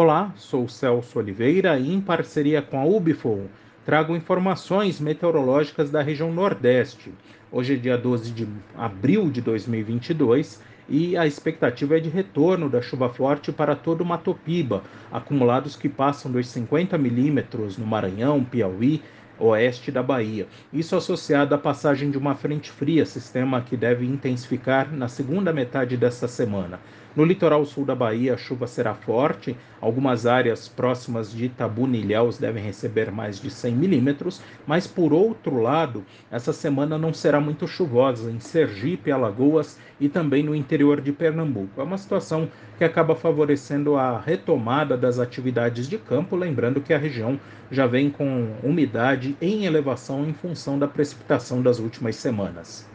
Olá, sou Celso Oliveira e em parceria com a Ubifol trago informações meteorológicas da região Nordeste. Hoje é dia 12 de abril de 2022 e a expectativa é de retorno da chuva forte para todo o Matopiba, acumulados que passam dos 50 milímetros no Maranhão, Piauí oeste da Bahia. Isso associado à passagem de uma frente fria, sistema que deve intensificar na segunda metade desta semana. No litoral sul da Bahia, a chuva será forte. Algumas áreas próximas de Itabuna devem receber mais de 100 milímetros, mas por outro lado, essa semana não será muito chuvosa em Sergipe, Alagoas e também no interior de Pernambuco. É uma situação que acaba favorecendo a retomada das atividades de campo, lembrando que a região já vem com umidade em elevação em função da precipitação das últimas semanas.